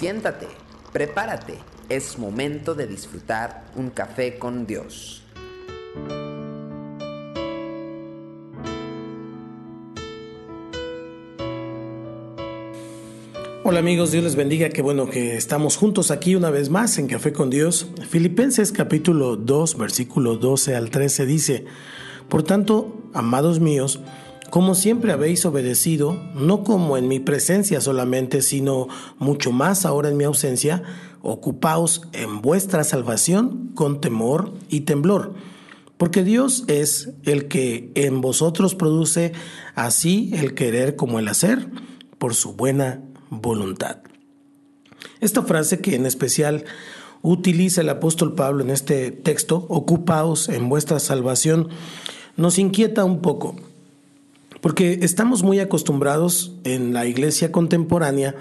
Siéntate, prepárate, es momento de disfrutar un café con Dios. Hola amigos, Dios les bendiga, qué bueno que estamos juntos aquí una vez más en Café con Dios. Filipenses capítulo 2, versículo 12 al 13 dice, Por tanto, amados míos, como siempre habéis obedecido, no como en mi presencia solamente, sino mucho más ahora en mi ausencia, ocupaos en vuestra salvación con temor y temblor. Porque Dios es el que en vosotros produce así el querer como el hacer, por su buena voluntad. Esta frase que en especial utiliza el apóstol Pablo en este texto, ocupaos en vuestra salvación, nos inquieta un poco, porque estamos muy acostumbrados en la iglesia contemporánea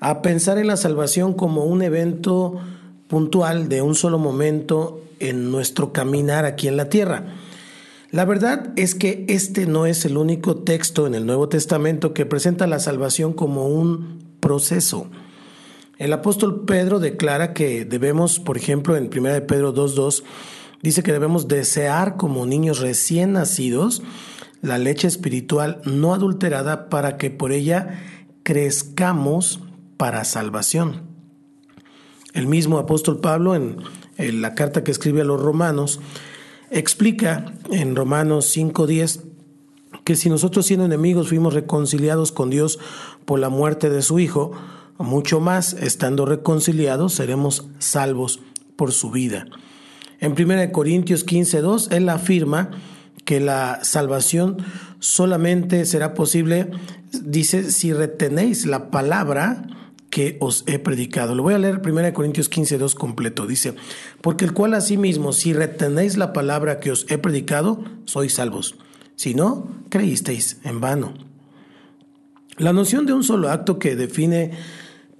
a pensar en la salvación como un evento puntual de un solo momento en nuestro caminar aquí en la tierra. La verdad es que este no es el único texto en el Nuevo Testamento que presenta la salvación como un proceso. El apóstol Pedro declara que debemos, por ejemplo, en 1 de Pedro 2.2, dice que debemos desear como niños recién nacidos la leche espiritual no adulterada para que por ella crezcamos para salvación. El mismo apóstol Pablo en, la carta que escribe a los romanos explica en Romanos 5.10 que si nosotros siendo enemigos fuimos reconciliados con Dios por la muerte de su Hijo, mucho más, estando reconciliados, seremos salvos por su vida. En 1 Corintios 15.2, él afirma que la salvación solamente será posible, dice, si retenéis la palabra que os he predicado. Lo voy a leer 1 Corintios 15.2 completo. Dice, porque el cual asimismo, si retenéis la palabra que os he predicado, sois salvos si no, creísteis en vano. La noción de un solo acto que define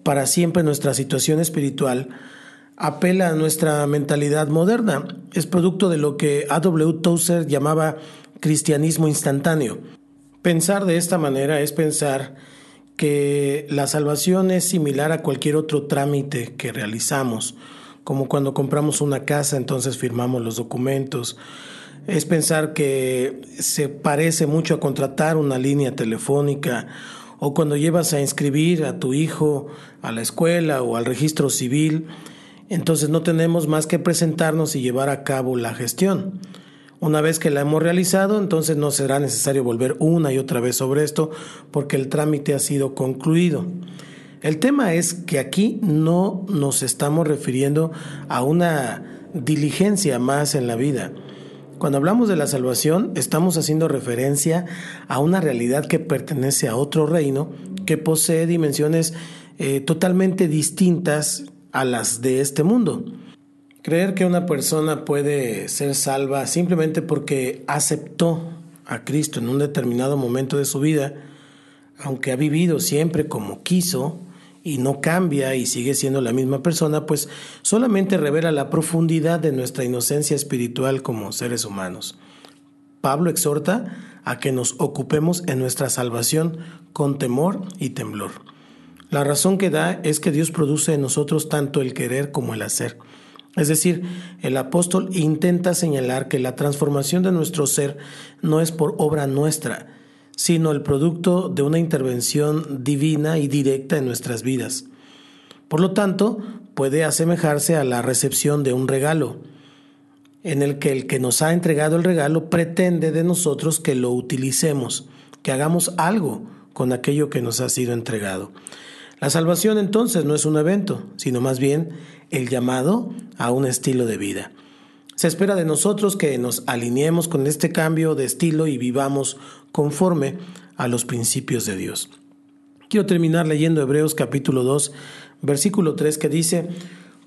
para siempre nuestra situación espiritual apela a nuestra mentalidad moderna. Es producto de lo que A.W. Tozer llamaba cristianismo instantáneo. Pensar de esta manera es pensar que la salvación es similar a cualquier otro trámite que realizamos, como cuando compramos una casa, entonces firmamos los documentos, es pensar que se parece mucho a contratar una línea telefónica o cuando llevas a inscribir a tu hijo a la escuela o al registro civil, entonces no tenemos más que presentarnos y llevar a cabo la gestión. Una vez que la hemos realizado, entonces no será necesario volver una y otra vez sobre esto porque el trámite ha sido concluido. El tema es que aquí no nos estamos refiriendo a una diligencia más en la vida. Cuando hablamos de la salvación, estamos haciendo referencia a una realidad que pertenece a otro reino, que posee dimensiones eh, totalmente distintas a las de este mundo. Creer que una persona puede ser salva simplemente porque aceptó a Cristo en un determinado momento de su vida, aunque ha vivido siempre como quiso, y no cambia y sigue siendo la misma persona, pues solamente revela la profundidad de nuestra inocencia espiritual como seres humanos. Pablo exhorta a que nos ocupemos en nuestra salvación con temor y temblor. La razón que da es que Dios produce en nosotros tanto el querer como el hacer. Es decir, el apóstol intenta señalar que la transformación de nuestro ser no es por obra nuestra, sino el producto de una intervención divina y directa en nuestras vidas. Por lo tanto, puede asemejarse a la recepción de un regalo, en el que el que nos ha entregado el regalo pretende de nosotros que lo utilicemos, que hagamos algo con aquello que nos ha sido entregado. La salvación entonces no es un evento, sino más bien el llamado a un estilo de vida. Se espera de nosotros que nos alineemos con este cambio de estilo y vivamos conforme a los principios de Dios. Quiero terminar leyendo Hebreos capítulo 2, versículo 3 que dice,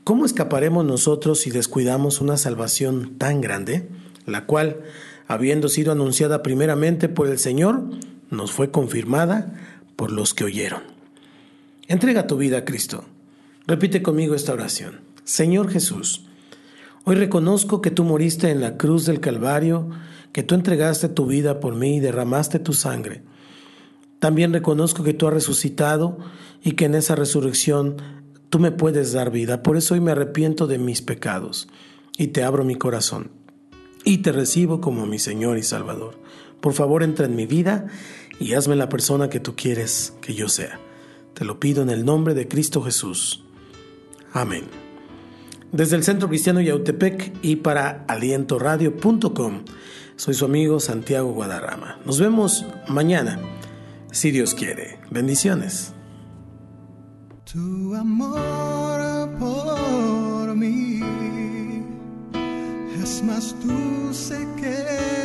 ¿cómo escaparemos nosotros si descuidamos una salvación tan grande, la cual, habiendo sido anunciada primeramente por el Señor, nos fue confirmada por los que oyeron? Entrega tu vida a Cristo. Repite conmigo esta oración. Señor Jesús, hoy reconozco que tú moriste en la cruz del Calvario, que tú entregaste tu vida por mí y derramaste tu sangre. También reconozco que tú has resucitado y que en esa resurrección tú me puedes dar vida. Por eso hoy me arrepiento de mis pecados y te abro mi corazón y te recibo como mi Señor y Salvador. Por favor, entra en mi vida y hazme la persona que tú quieres que yo sea. Te lo pido en el nombre de Cristo Jesús. Amén. Desde el Centro Cristiano Yautepec y para alientoradio.com, soy su amigo Santiago Guadarrama. Nos vemos mañana, si Dios quiere. Bendiciones. Tu amor por mí es más dulce que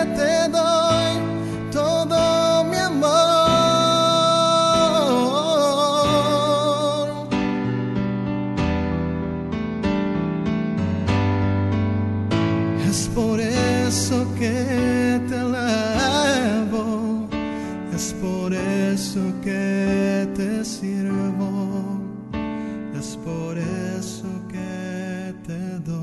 te alabo, es por eso que te sirvo, es por eso que te doy.